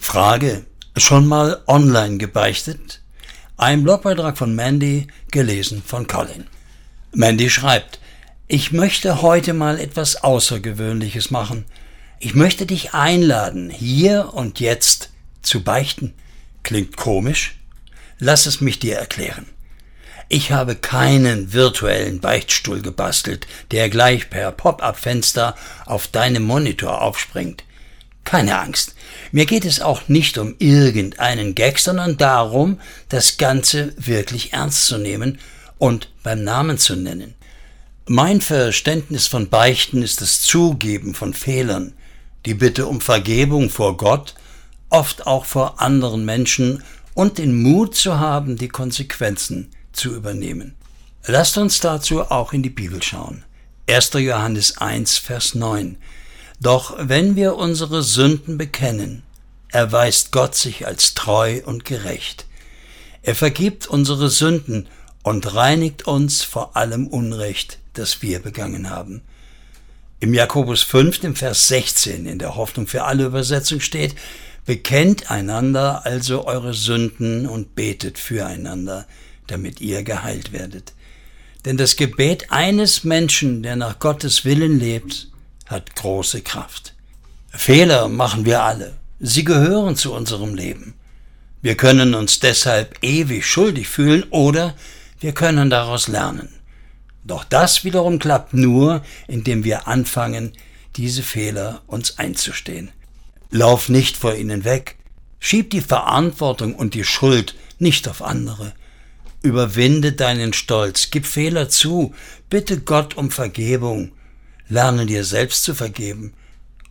Frage, schon mal online gebeichtet? Ein Blogbeitrag von Mandy, gelesen von Colin. Mandy schreibt, ich möchte heute mal etwas Außergewöhnliches machen. Ich möchte dich einladen, hier und jetzt zu beichten. Klingt komisch? Lass es mich dir erklären. Ich habe keinen virtuellen Beichtstuhl gebastelt, der gleich per Pop-up-Fenster auf deinem Monitor aufspringt. Keine Angst. Mir geht es auch nicht um irgendeinen Gag, sondern darum, das Ganze wirklich ernst zu nehmen und beim Namen zu nennen. Mein Verständnis von Beichten ist das Zugeben von Fehlern, die Bitte um Vergebung vor Gott, oft auch vor anderen Menschen und den Mut zu haben, die Konsequenzen zu übernehmen. Lasst uns dazu auch in die Bibel schauen. 1. Johannes 1, Vers 9. Doch wenn wir unsere Sünden bekennen, erweist Gott sich als treu und gerecht. Er vergibt unsere Sünden und reinigt uns vor allem Unrecht, das wir begangen haben. Im Jakobus 5, im Vers 16 in der Hoffnung für alle Übersetzung steht, Bekennt einander also eure Sünden und betet füreinander, damit ihr geheilt werdet. Denn das Gebet eines Menschen, der nach Gottes Willen lebt, hat große Kraft. Fehler machen wir alle. Sie gehören zu unserem Leben. Wir können uns deshalb ewig schuldig fühlen oder wir können daraus lernen. Doch das wiederum klappt nur, indem wir anfangen, diese Fehler uns einzustehen. Lauf nicht vor ihnen weg. Schieb die Verantwortung und die Schuld nicht auf andere. Überwinde deinen Stolz, gib Fehler zu, bitte Gott um Vergebung, lerne dir selbst zu vergeben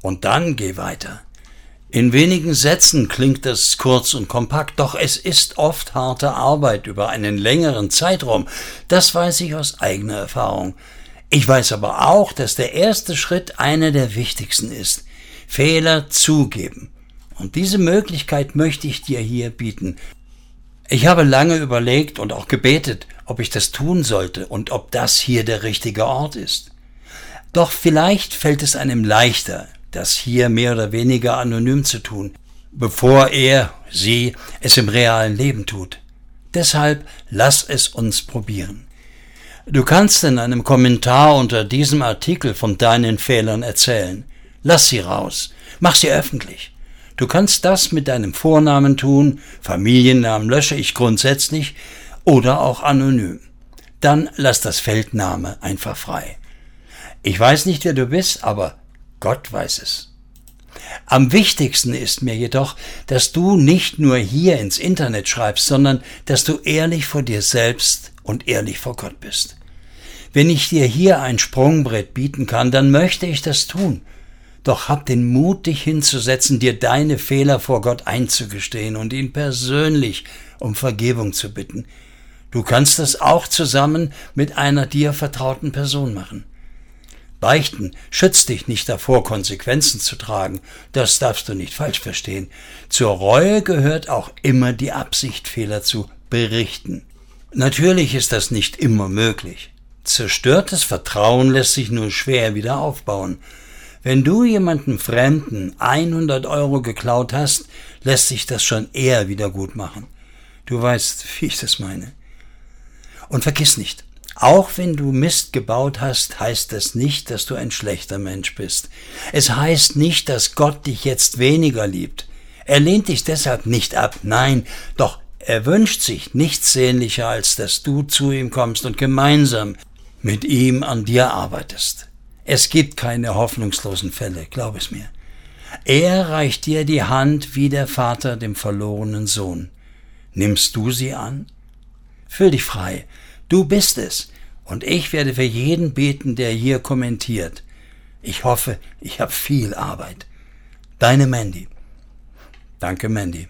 und dann geh weiter. In wenigen Sätzen klingt das kurz und kompakt, doch es ist oft harte Arbeit über einen längeren Zeitraum. Das weiß ich aus eigener Erfahrung. Ich weiß aber auch, dass der erste Schritt einer der wichtigsten ist. Fehler zugeben. Und diese Möglichkeit möchte ich dir hier bieten. Ich habe lange überlegt und auch gebetet, ob ich das tun sollte und ob das hier der richtige Ort ist. Doch vielleicht fällt es einem leichter, das hier mehr oder weniger anonym zu tun, bevor er, sie es im realen Leben tut. Deshalb lass es uns probieren. Du kannst in einem Kommentar unter diesem Artikel von deinen Fehlern erzählen. Lass sie raus. Mach sie öffentlich. Du kannst das mit deinem Vornamen tun, Familiennamen lösche ich grundsätzlich oder auch anonym. Dann lass das Feldname einfach frei. Ich weiß nicht, wer du bist, aber Gott weiß es. Am wichtigsten ist mir jedoch, dass du nicht nur hier ins Internet schreibst, sondern dass du ehrlich vor dir selbst und ehrlich vor Gott bist. Wenn ich dir hier ein Sprungbrett bieten kann, dann möchte ich das tun doch hab den Mut, dich hinzusetzen, dir deine Fehler vor Gott einzugestehen und ihn persönlich um Vergebung zu bitten. Du kannst das auch zusammen mit einer dir vertrauten Person machen. Beichten schützt dich nicht davor, Konsequenzen zu tragen. Das darfst du nicht falsch verstehen. Zur Reue gehört auch immer die Absicht, Fehler zu berichten. Natürlich ist das nicht immer möglich. Zerstörtes Vertrauen lässt sich nur schwer wieder aufbauen. Wenn du jemanden Fremden 100 Euro geklaut hast, lässt sich das schon eher wieder gut machen. Du weißt, wie ich das meine. Und vergiss nicht, auch wenn du Mist gebaut hast, heißt das nicht, dass du ein schlechter Mensch bist. Es heißt nicht, dass Gott dich jetzt weniger liebt. Er lehnt dich deshalb nicht ab, nein, doch er wünscht sich nichts sehnlicher, als dass du zu ihm kommst und gemeinsam mit ihm an dir arbeitest. Es gibt keine hoffnungslosen Fälle, glaub es mir. Er reicht dir die Hand wie der Vater dem verlorenen Sohn. Nimmst du sie an? Fühl dich frei. Du bist es. Und ich werde für jeden beten, der hier kommentiert. Ich hoffe, ich habe viel Arbeit. Deine Mandy. Danke, Mandy.